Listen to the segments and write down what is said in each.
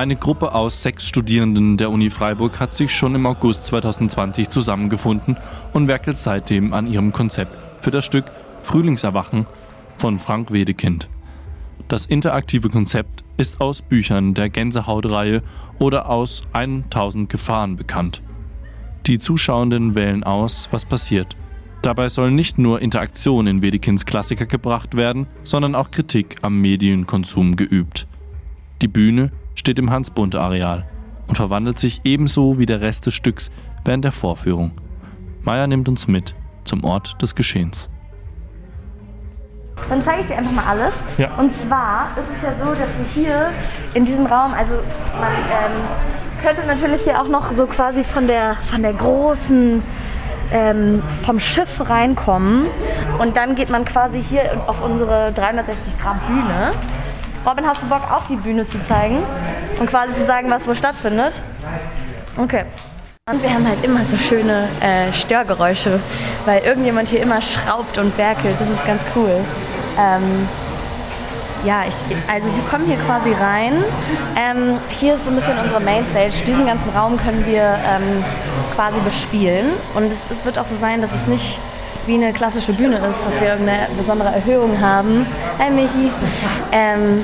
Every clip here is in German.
Eine Gruppe aus sechs Studierenden der Uni Freiburg hat sich schon im August 2020 zusammengefunden und werkelt seitdem an ihrem Konzept für das Stück Frühlingserwachen von Frank Wedekind. Das interaktive Konzept ist aus Büchern der Gänsehautreihe oder aus 1000 Gefahren bekannt. Die Zuschauenden wählen aus, was passiert. Dabei soll nicht nur Interaktion in Wedekinds Klassiker gebracht werden, sondern auch Kritik am Medienkonsum geübt. Die Bühne steht im Hans-Bunte-Areal und verwandelt sich ebenso wie der Rest des Stücks während der Vorführung. Meier nimmt uns mit zum Ort des Geschehens. Dann zeige ich dir einfach mal alles. Ja. Und zwar ist es ja so, dass wir hier in diesem Raum, also man ähm, könnte natürlich hier auch noch so quasi von der, von der großen, ähm, vom Schiff reinkommen. Und dann geht man quasi hier auf unsere 360 Grad Bühne. Robin, hast du Bock, auf die Bühne zu zeigen und quasi zu sagen, was wo stattfindet? Okay. Und wir haben halt immer so schöne äh, Störgeräusche, weil irgendjemand hier immer schraubt und werkelt. Das ist ganz cool. Ähm, ja, ich, also wir kommen hier quasi rein. Ähm, hier ist so ein bisschen unsere Mainstage. Diesen ganzen Raum können wir ähm, quasi bespielen. Und es, es wird auch so sein, dass es nicht wie eine klassische Bühne ist, dass wir irgendeine besondere Erhöhung haben, hi Michi, ähm,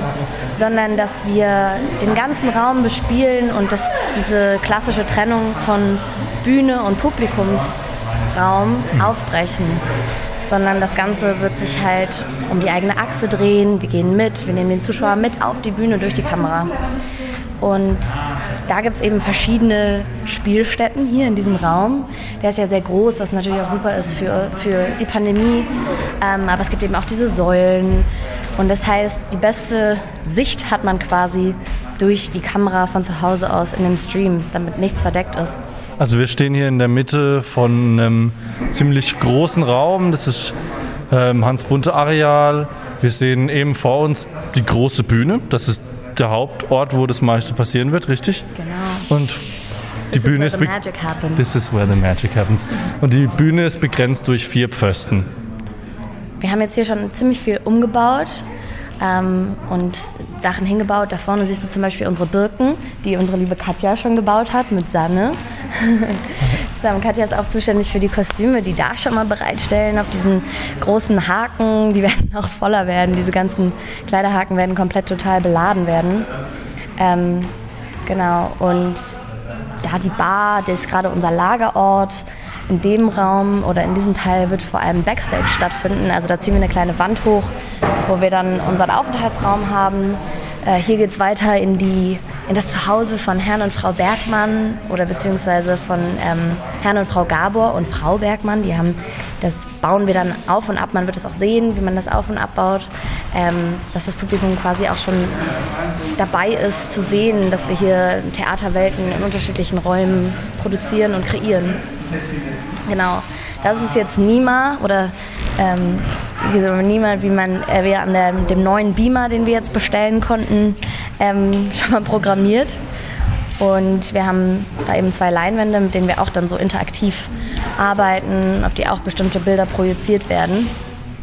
sondern dass wir den ganzen Raum bespielen und dass diese klassische Trennung von Bühne und Publikumsraum aufbrechen sondern das Ganze wird sich halt um die eigene Achse drehen. Wir gehen mit, wir nehmen den Zuschauer mit auf die Bühne durch die Kamera. Und da gibt es eben verschiedene Spielstätten hier in diesem Raum. Der ist ja sehr groß, was natürlich auch super ist für, für die Pandemie. Ähm, aber es gibt eben auch diese Säulen. Und das heißt, die beste Sicht hat man quasi durch die Kamera von zu Hause aus in dem Stream, damit nichts verdeckt ist. Also wir stehen hier in der Mitte von einem ziemlich großen Raum. Das ist ähm, Hans Bunte Areal. Wir sehen eben vor uns die große Bühne. Das ist der Hauptort, wo das meiste passieren wird, richtig? Genau. Und die This Bühne is ist where the magic happens. This is where the magic happens. Und die Bühne ist begrenzt durch vier Pfosten. Wir haben jetzt hier schon ziemlich viel umgebaut ähm, und Sachen hingebaut. Da vorne siehst du zum Beispiel unsere Birken, die unsere liebe Katja schon gebaut hat mit Sanne. Sam, Katja ist auch zuständig für die Kostüme, die da schon mal bereitstellen auf diesen großen Haken. Die werden noch voller werden. Diese ganzen Kleiderhaken werden komplett total beladen werden. Ähm, genau. Und da die Bar, das ist gerade unser Lagerort. In dem Raum oder in diesem Teil wird vor allem Backstage stattfinden. Also da ziehen wir eine kleine Wand hoch, wo wir dann unseren Aufenthaltsraum haben. Äh, hier geht es weiter in, die, in das Zuhause von Herrn und Frau Bergmann oder beziehungsweise von ähm, Herrn und Frau Gabor und Frau Bergmann. Die haben, das bauen wir dann auf und ab. Man wird es auch sehen, wie man das auf und abbaut. Ähm, dass das Publikum quasi auch schon dabei ist zu sehen, dass wir hier Theaterwelten in unterschiedlichen Räumen produzieren und kreieren. Genau. Das ist jetzt Nima oder ähm, Nima, wie man äh, wir an der, dem neuen Beamer, den wir jetzt bestellen konnten, ähm, schon mal programmiert. Und wir haben da eben zwei Leinwände, mit denen wir auch dann so interaktiv arbeiten, auf die auch bestimmte Bilder projiziert werden.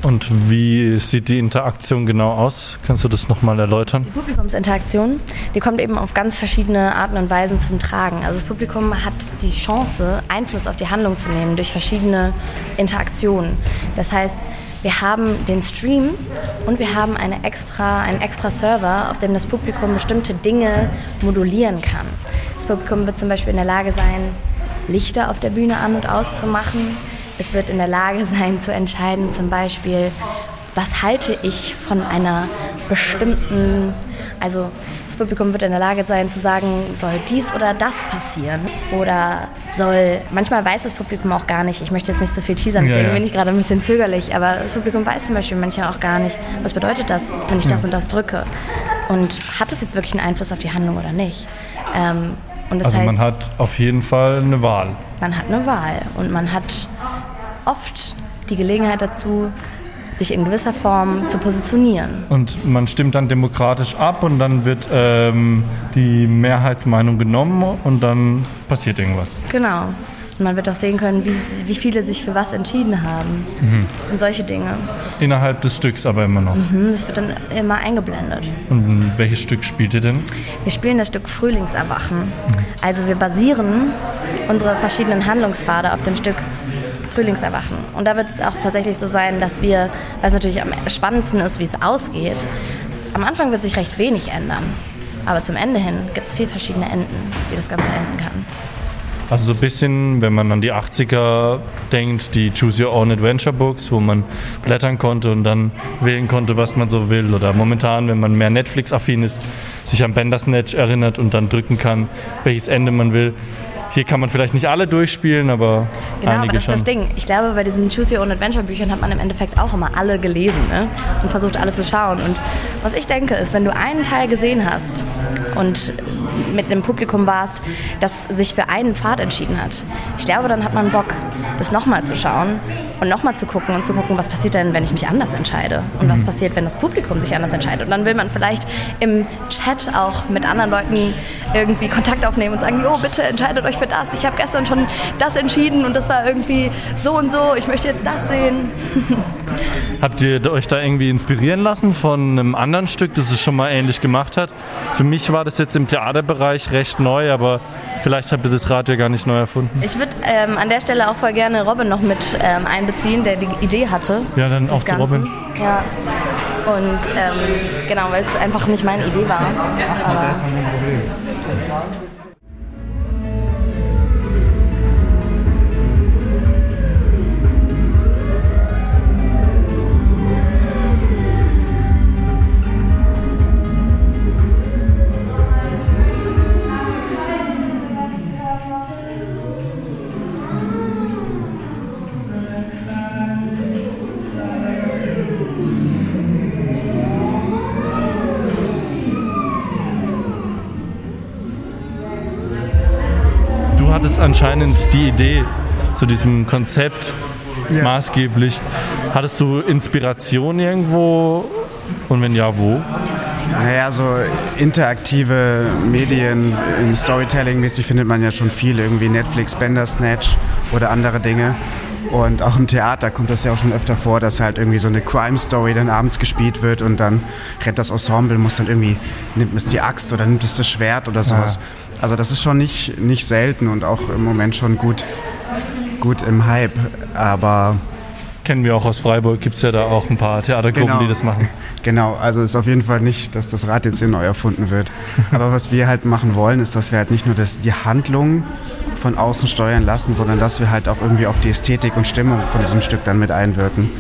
Und wie sieht die Interaktion genau aus? Kannst du das nochmal erläutern? Die Publikumsinteraktion, die kommt eben auf ganz verschiedene Arten und Weisen zum Tragen. Also das Publikum hat die Chance, Einfluss auf die Handlung zu nehmen durch verschiedene Interaktionen. Das heißt, wir haben den Stream und wir haben eine extra, einen extra Server, auf dem das Publikum bestimmte Dinge modulieren kann. Das Publikum wird zum Beispiel in der Lage sein, Lichter auf der Bühne an- und auszumachen. Es wird in der Lage sein zu entscheiden, zum Beispiel, was halte ich von einer bestimmten, also das Publikum wird in der Lage sein zu sagen, soll dies oder das passieren oder soll, manchmal weiß das Publikum auch gar nicht, ich möchte jetzt nicht so viel teasern, Ja, deswegen ja. bin ich gerade ein bisschen zögerlich, aber das Publikum weiß zum Beispiel manchmal auch gar nicht, was bedeutet das, wenn ich das und das drücke und hat es jetzt wirklich einen Einfluss auf die Handlung oder nicht. Ähm, Also heißt, man hat auf jeden Fall eine Wahl. man hat eine Wahl und man hat oft die Gelegenheit dazu, sich in gewisser Form zu positionieren. Und man stimmt dann demokratisch ab und dann wird ähm, die Mehrheitsmeinung genommen und dann passiert irgendwas. Genau. Und man wird auch sehen können, wie, wie viele sich für was entschieden haben. Mhm. Und solche Dinge. Innerhalb des Stücks aber immer noch. Mhm, das wird dann immer eingeblendet. Und welches Stück spielt ihr denn? Wir spielen das Stück Frühlingserwachen. Mhm. Also wir basieren unsere verschiedenen Handlungspfade auf dem Stück Frühlingserwachen. Und da wird es auch tatsächlich so sein, dass wir, weil es natürlich am spannendsten ist, wie es ausgeht, am Anfang wird sich recht wenig ändern. Aber zum Ende hin gibt es vier verschiedene Enden, wie das Ganze enden kann. Also so ein bisschen, wenn man an die 80er denkt, die Choose Your Own Adventure Books, wo man blättern konnte und dann wählen konnte, was man so will. Oder momentan, wenn man mehr Netflix-affin ist, sich an Bandersnatch erinnert und dann drücken kann, welches Ende man will. Hier kann man vielleicht nicht alle durchspielen, aber genau, einige aber das schon. ist das Ding. Ich glaube, bei diesen Choose Your Own Adventure Büchern hat man im Endeffekt auch immer alle gelesen ne? und versucht alle zu schauen. Und was ich denke ist, wenn du einen Teil gesehen hast und mit einem Publikum warst, das sich für einen Pfad entschieden hat, ich glaube, dann hat man Bock, das nochmal zu schauen und nochmal zu gucken und zu gucken, was passiert denn, wenn ich mich anders entscheide und mhm. was passiert, wenn das Publikum sich anders entscheidet. Und dann will man vielleicht im Chat auch mit anderen Leuten irgendwie Kontakt aufnehmen und sagen, jo, bitte entscheidet euch für das. Ich habe gestern schon das entschieden und das war irgendwie so und so. Ich möchte jetzt das sehen. Habt ihr euch da irgendwie inspirieren lassen von einem anderen Stück, das es schon mal ähnlich gemacht hat? Für mich war das jetzt im Theaterbereich recht neu, aber vielleicht habt ihr das Rad ja gar nicht neu erfunden. Ich würde ähm, an der Stelle auch voll gerne Robin noch mit ähm, einbeziehen, der die Idee hatte. Ja, dann auch zu Robin. Ja. Und ähm, genau, weil es einfach nicht meine Idee war. Aber hattest anscheinend die Idee zu diesem Konzept ja. maßgeblich. Hattest du Inspiration irgendwo und wenn ja, wo? Naja, so interaktive Medien, im Storytelling-mäßig findet man ja schon viel, irgendwie Netflix, Bandersnatch oder andere Dinge. Und auch im Theater kommt das ja auch schon öfter vor, dass halt irgendwie so eine Crime-Story dann abends gespielt wird und dann rennt das Ensemble, muss dann irgendwie, nimmt es die Axt oder nimmt es das Schwert oder sowas. Ja. Also das ist schon nicht, nicht selten und auch im Moment schon gut, gut im Hype. Aber kennen wir auch aus Freiburg, gibt es ja da auch ein paar Theatergruppen, genau. die das machen. Genau, also ist auf jeden Fall nicht, dass das Rad jetzt hier neu erfunden wird. Aber was wir halt machen wollen, ist, dass wir halt nicht nur das, die Handlung von außen steuern lassen, sondern dass wir halt auch irgendwie auf die Ästhetik und Stimmung von diesem Stück dann mit einwirken.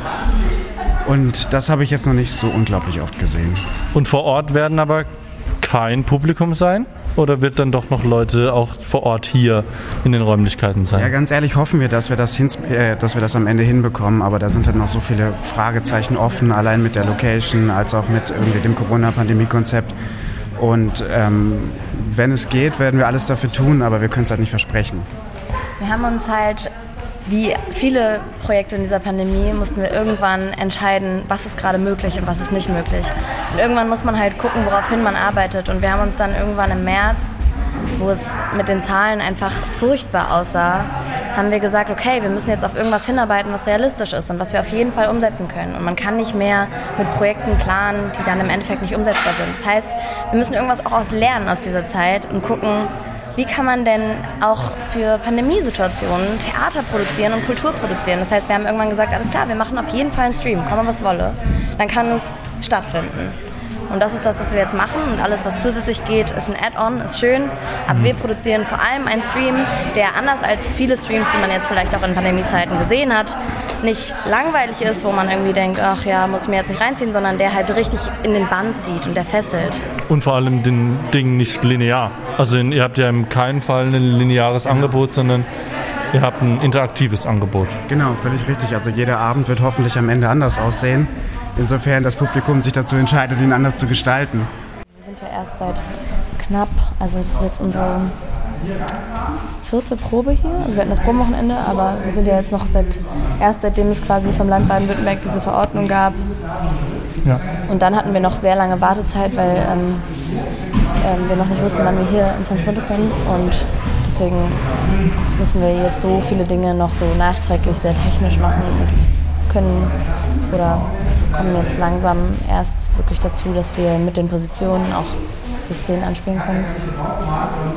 Und das habe ich jetzt noch nicht so unglaublich oft gesehen. Und vor Ort werden aber kein Publikum sein? Oder wird dann doch noch Leute auch vor Ort hier in den Räumlichkeiten sein? Ja, ganz ehrlich hoffen wir, dass wir das, hin, äh, dass wir das am Ende hinbekommen. Aber da sind halt noch so viele Fragezeichen offen, allein mit der Location als auch mit irgendwie dem Corona-Pandemie-Konzept. Und ähm, wenn es geht, werden wir alles dafür tun, aber wir können es halt nicht versprechen. Wir haben uns halt wie viele Projekte in dieser Pandemie mussten wir irgendwann entscheiden, was ist gerade möglich und was ist nicht möglich. Und irgendwann muss man halt gucken, woraufhin man arbeitet. Und wir haben uns dann irgendwann im März, wo es mit den Zahlen einfach furchtbar aussah, haben wir gesagt, okay, wir müssen jetzt auf irgendwas hinarbeiten, was realistisch ist und was wir auf jeden Fall umsetzen können. Und man kann nicht mehr mit Projekten planen, die dann im Endeffekt nicht umsetzbar sind. Das heißt, wir müssen irgendwas auch aus lernen aus dieser Zeit und gucken, wie kann man denn auch für Pandemiesituationen Theater produzieren und Kultur produzieren. Das heißt, wir haben irgendwann gesagt, alles klar, wir machen auf jeden Fall einen Stream, komme was wolle. Dann kann es stattfinden. Und das ist das, was wir jetzt machen. Und alles, was zusätzlich geht, ist ein Add-on, ist schön. Aber wir produzieren vor allem einen Stream, der anders als viele Streams, die man jetzt vielleicht auch in Pandemiezeiten gesehen hat, nicht langweilig ist, wo man irgendwie denkt, ach ja, muss mir jetzt nicht reinziehen, sondern der halt richtig in den Bann zieht und der fesselt. Und vor allem den Ding nicht linear. Also ihr habt ja in keinem Fall ein lineares Angebot, sondern ihr habt ein interaktives Angebot. Genau, völlig richtig. Also jeder Abend wird hoffentlich am Ende anders aussehen insofern das Publikum sich dazu entscheidet, ihn anders zu gestalten. Wir sind ja erst seit knapp, also das ist jetzt unsere vierte Probe hier. Also wir hatten das Probenwochenende, aber wir sind ja jetzt noch seit, erst seitdem es quasi vom Land Baden-Württemberg diese Verordnung gab. Ja. Und dann hatten wir noch sehr lange Wartezeit, weil ähm, ähm, wir noch nicht wussten, wann wir hier ins Hans Bunte können. Und Deswegen müssen wir jetzt so viele Dinge noch so nachträglich sehr technisch machen und können oder kommen jetzt langsam erst wirklich dazu, dass wir mit den Positionen auch die Szenen anspielen können.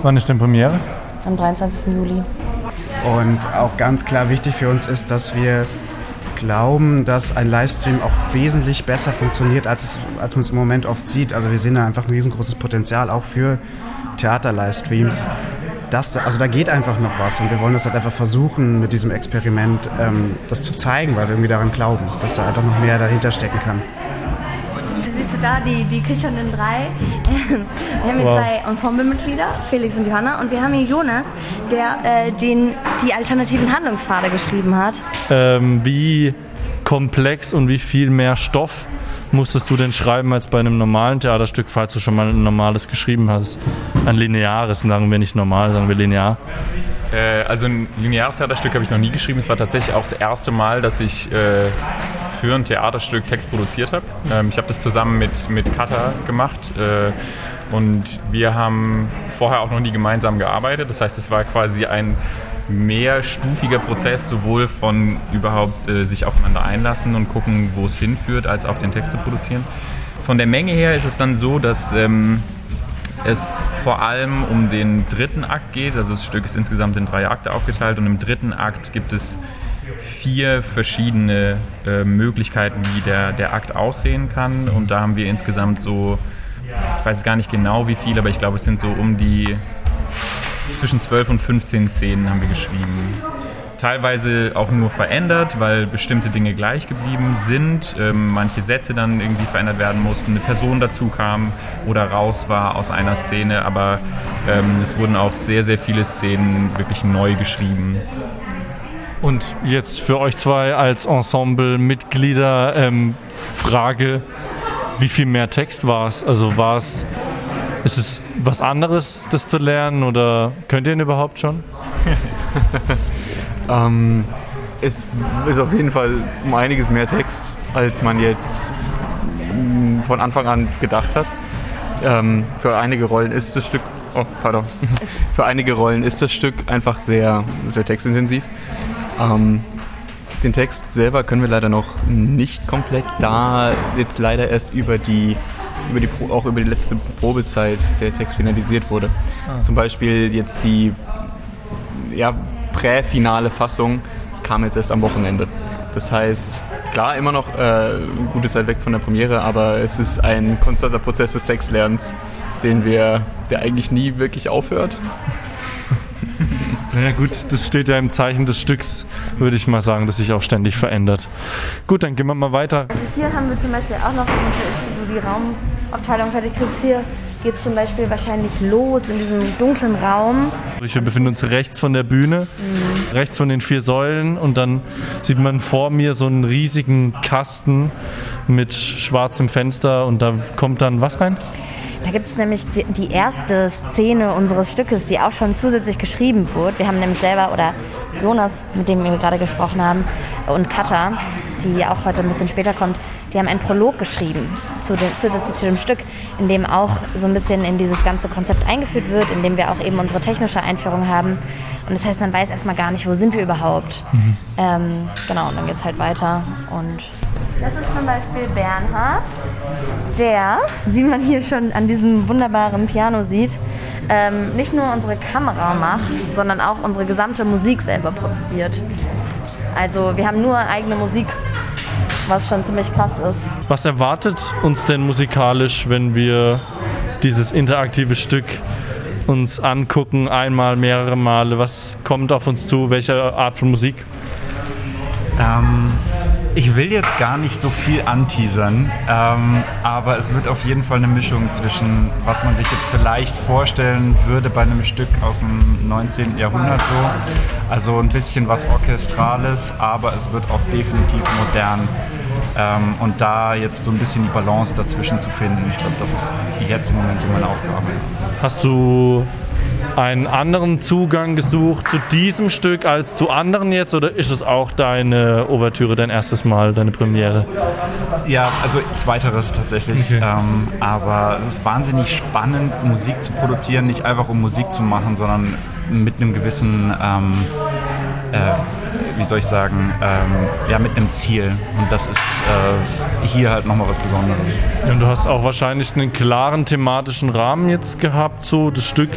Wann ist denn Premiere? Am 23. Juli. Und auch ganz klar wichtig für uns ist, dass wir glauben, dass ein Livestream auch wesentlich besser funktioniert, als, es, als man es im Moment oft sieht. Also wir sehen da einfach ein riesengroßes Potenzial auch für Theater-Livestreams. Das, also da geht einfach noch was und wir wollen das halt einfach versuchen mit diesem Experiment ähm, das zu zeigen, weil wir irgendwie daran glauben, dass da einfach noch mehr dahinter stecken kann siehst du da die, die kichernden drei. wir haben hier wow. zwei Ensemblemitglieder, Felix und Johanna, und wir haben hier Jonas, der äh, den, die alternativen Handlungspfade geschrieben hat. Ähm, wie komplex und wie viel mehr Stoff musstest du denn schreiben als bei einem normalen Theaterstück, falls du schon mal ein normales geschrieben hast? Ein lineares, sagen wir nicht normal, sagen wir linear. Äh, also ein lineares Theaterstück habe ich noch nie geschrieben. Es war tatsächlich auch das erste Mal, dass ich äh, für ein Theaterstück Text produziert habe. Ähm, ich habe das zusammen mit, mit Kata gemacht äh, und wir haben vorher auch noch nie gemeinsam gearbeitet. Das heißt, es war quasi ein mehrstufiger Prozess, sowohl von überhaupt äh, sich aufeinander einlassen und gucken, wo es hinführt, als auch den Text zu produzieren. Von der Menge her ist es dann so, dass ähm, es vor allem um den dritten Akt geht. Also das Stück ist insgesamt in drei Akte aufgeteilt und im dritten Akt gibt es vier verschiedene äh, Möglichkeiten, wie der, der Akt aussehen kann. Und da haben wir insgesamt so, ich weiß gar nicht genau wie viel, aber ich glaube, es sind so um die zwischen 12 und 15 Szenen haben wir geschrieben. Teilweise auch nur verändert, weil bestimmte Dinge gleich geblieben sind, ähm, manche Sätze dann irgendwie verändert werden mussten, eine Person dazu kam oder raus war aus einer Szene, aber ähm, es wurden auch sehr, sehr viele Szenen wirklich neu geschrieben. Und jetzt für euch zwei als Ensemble-Mitglieder ähm, Frage, wie viel mehr Text war es? Also war es, ist es was anderes, das zu lernen oder könnt ihr ihn überhaupt schon? ähm, es ist auf jeden Fall um einiges mehr Text, als man jetzt mm, von Anfang an gedacht hat. Ähm, für einige Rollen ist das Stück, oh, pardon, für einige Rollen ist das Stück einfach sehr, sehr textintensiv. Ähm, den Text selber können wir leider noch nicht komplett, da jetzt leider erst über die, über die auch über die letzte Probezeit der Text finalisiert wurde. Ah. Zum Beispiel jetzt die ja, präfinale Fassung kam jetzt erst am Wochenende. Das heißt, klar, immer noch äh, eine gute Zeit weg von der Premiere, aber es ist ein konstanter Prozess des Textlernens, den wir, der eigentlich nie wirklich aufhört. Ja gut, das steht ja im Zeichen des Stücks, würde ich mal sagen, das sich auch ständig verändert. Gut, dann gehen wir mal weiter. Hier haben wir zum Beispiel auch noch, die Raumaufteilung fertig kriegst, hier geht es zum Beispiel wahrscheinlich los in diesem dunklen Raum. Wir befinden uns rechts von der Bühne, mhm. rechts von den vier Säulen und dann sieht man vor mir so einen riesigen Kasten mit schwarzem Fenster und da kommt dann was rein? Da gibt es nämlich die, die, erste Szene unseres Stückes, die auch schon zusätzlich geschrieben wurde. Wir haben nämlich selber, oder Jonas, mit dem wir gerade gesprochen haben, und Katha, die auch heute ein bisschen später kommt, die haben einen Prolog geschrieben zu dem, zusätzlich zu dem Stück, in dem auch so ein bisschen in dieses ganze Konzept eingeführt wird, in dem wir auch eben unsere technische Einführung haben. Und das heißt, man weiß erstmal gar nicht, wo sind wir überhaupt. Mhm. Ähm, genau, und dann geht es halt weiter und das ist zum Beispiel Bernhard, der, wie man hier schon an diesem wunderbaren Piano sieht, ähm, nicht nur unsere Kamera macht, sondern auch unsere gesamte Musik selber produziert. Also wir haben nur eigene Musik, was schon ziemlich krass ist. Was erwartet uns denn musikalisch, wenn wir dieses interaktive Stück uns angucken, einmal, mehrere Male? Was kommt auf uns zu? Welche Art von Musik? Ähm, ich will jetzt gar nicht so viel anteasern, ähm, aber es wird auf jeden Fall eine Mischung zwischen, was man sich jetzt vielleicht vorstellen würde bei einem Stück aus dem 19. Jahrhundert so. Also ein bisschen was Orchestrales, aber es wird auch definitiv modern. Ähm, und da jetzt so ein bisschen die Balance dazwischen zu finden, ich glaube, das ist jetzt im Moment so meine Aufgabe. Hast du einen anderen Zugang gesucht zu diesem Stück als zu anderen jetzt oder ist es auch deine Ouvertüre, dein erstes Mal, deine Premiere? Ja, also zweiteres tatsächlich. Okay. Ähm, aber es ist wahnsinnig spannend, Musik zu produzieren, nicht einfach um Musik zu machen, sondern mit einem gewissen, ähm, äh, wie soll ich sagen, ähm, ja, mit einem Ziel. Und das ist äh, hier halt nochmal was Besonderes. Und du hast auch wahrscheinlich einen klaren thematischen Rahmen jetzt gehabt, so das Stück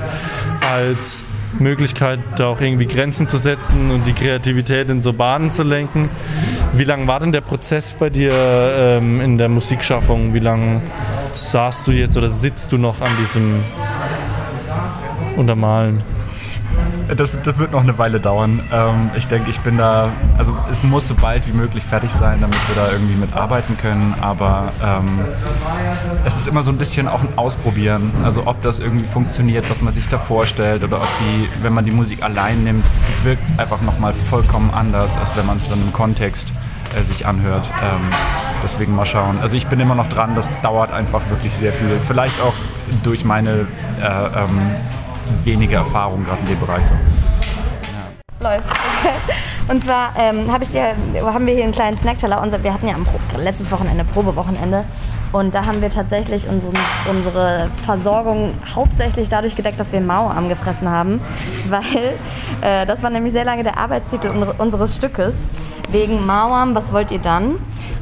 als Möglichkeit, da auch irgendwie Grenzen zu setzen und die Kreativität in so Bahnen zu lenken. Wie lang war denn der Prozess bei dir ähm, in der Musikschaffung? Wie lange saßt du jetzt oder sitzt du noch an diesem Untermalen? Das, das wird noch eine Weile dauern. Ähm, ich denke, ich bin da, also es muss so bald wie möglich fertig sein, damit wir da irgendwie mitarbeiten können. Aber ähm, es ist immer so ein bisschen auch ein Ausprobieren. Also ob das irgendwie funktioniert, was man sich da vorstellt, oder ob die, wenn man die Musik allein nimmt, wirkt es einfach nochmal vollkommen anders, als wenn man es dann im Kontext äh, sich anhört. Ähm, deswegen mal schauen. Also ich bin immer noch dran, das dauert einfach wirklich sehr viel. Vielleicht auch durch meine äh, ähm, wenige Erfahrung gerade in dem Bereich so. Läuft. Okay. Und zwar ähm, hab ich dir, haben wir hier einen kleinen Snackteller. Wir hatten ja am Pro letztes Wochenende Probewochenende. Und da haben wir tatsächlich unsere, unsere Versorgung hauptsächlich dadurch gedeckt, dass wir Mauam gefressen haben. Weil äh, das war nämlich sehr lange der Arbeitstitel unser- unseres Stückes. Wegen Mauam, was wollt ihr dann?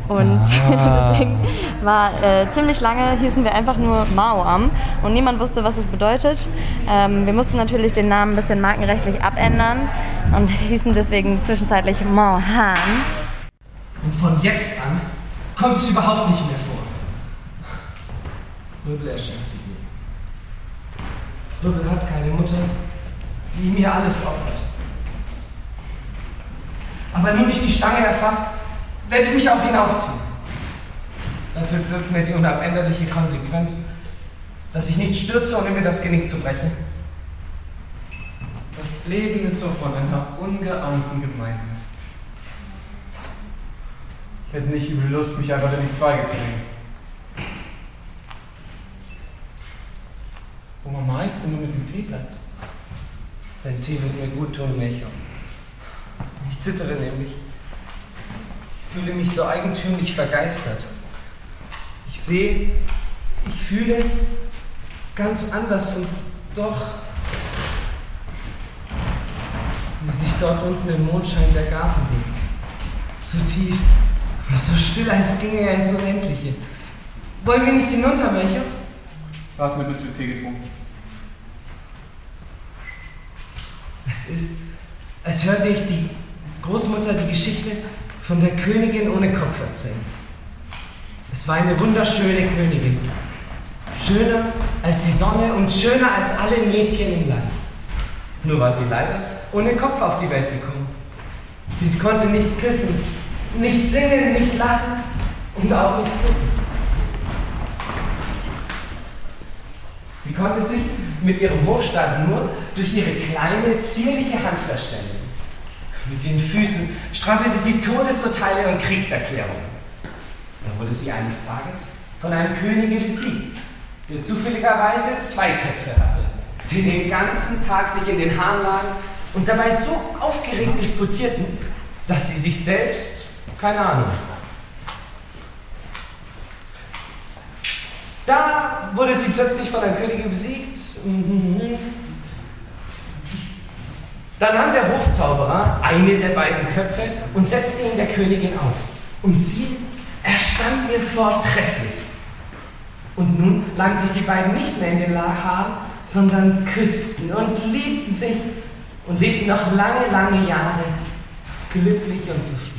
Und deswegen war äh, ziemlich lange hießen wir einfach nur Mauam und niemand wusste, was es bedeutet. Ähm, wir mussten natürlich den Namen ein bisschen markenrechtlich abändern und hießen deswegen zwischenzeitlich Mauhan. Und von jetzt an kommt es überhaupt nicht mehr vor. Rübel erschießt sich nicht. Rübel hat keine Mutter, die ihm hier alles opfert. Aber nun ich die Stange erfasst, werde ich mich auch hinaufziehen. Dafür birgt mir die unabänderliche Konsequenz, dass ich nicht stürze, ohne mir das Genick zu brechen. Das Leben ist doch von einer ungeahnten Gemeinheit. Ich hätte nicht übel Lust, mich einfach in die Zweige zu hängen. Wo Mama jetzt denn nur mit dem Tee bleibt? Dein Tee wird mir gut tun, Melchior. Ich zittere nämlich. Ich fühle mich so eigentümlich vergeistert. Ich sehe, ich fühle ganz anders und doch, wie sich dort unten im Mondschein der Garten legt. So tief, so still, als ginge er ins Unendliche. Wollen wir nicht hinunter, Melchior? Warten wir, bis wir Tee getrunken. Es ist, als hörte ich die Großmutter die Geschichte von der Königin ohne Kopf erzählen. Es war eine wunderschöne Königin. Schöner als die Sonne und schöner als alle Mädchen im Land. Nur war sie leider ohne Kopf auf die Welt gekommen. Sie konnte nicht küssen, nicht singen, nicht lachen und auch nicht küssen. Sie konnte sich mit ihrem Hofstaat nur durch ihre kleine, zierliche Hand verständigen. Mit den Füßen strampelte sie Todesurteile und Kriegserklärungen. Da wurde sie eines Tages von einem Könige besiegt, der zufälligerweise zwei Köpfe hatte, die den ganzen Tag sich in den Haaren lagen und dabei so aufgeregt disputierten, dass sie sich selbst, keine Ahnung, Da wurde sie plötzlich von einem Könige besiegt. Dann nahm der Hofzauberer eine der beiden Köpfe und setzte ihn der Königin auf. Und sie erstand ihr vortrefflich. Und nun lagen sich die beiden nicht mehr in den Haaren, sondern küssten und liebten sich und lebten noch lange, lange Jahre glücklich und zufrieden.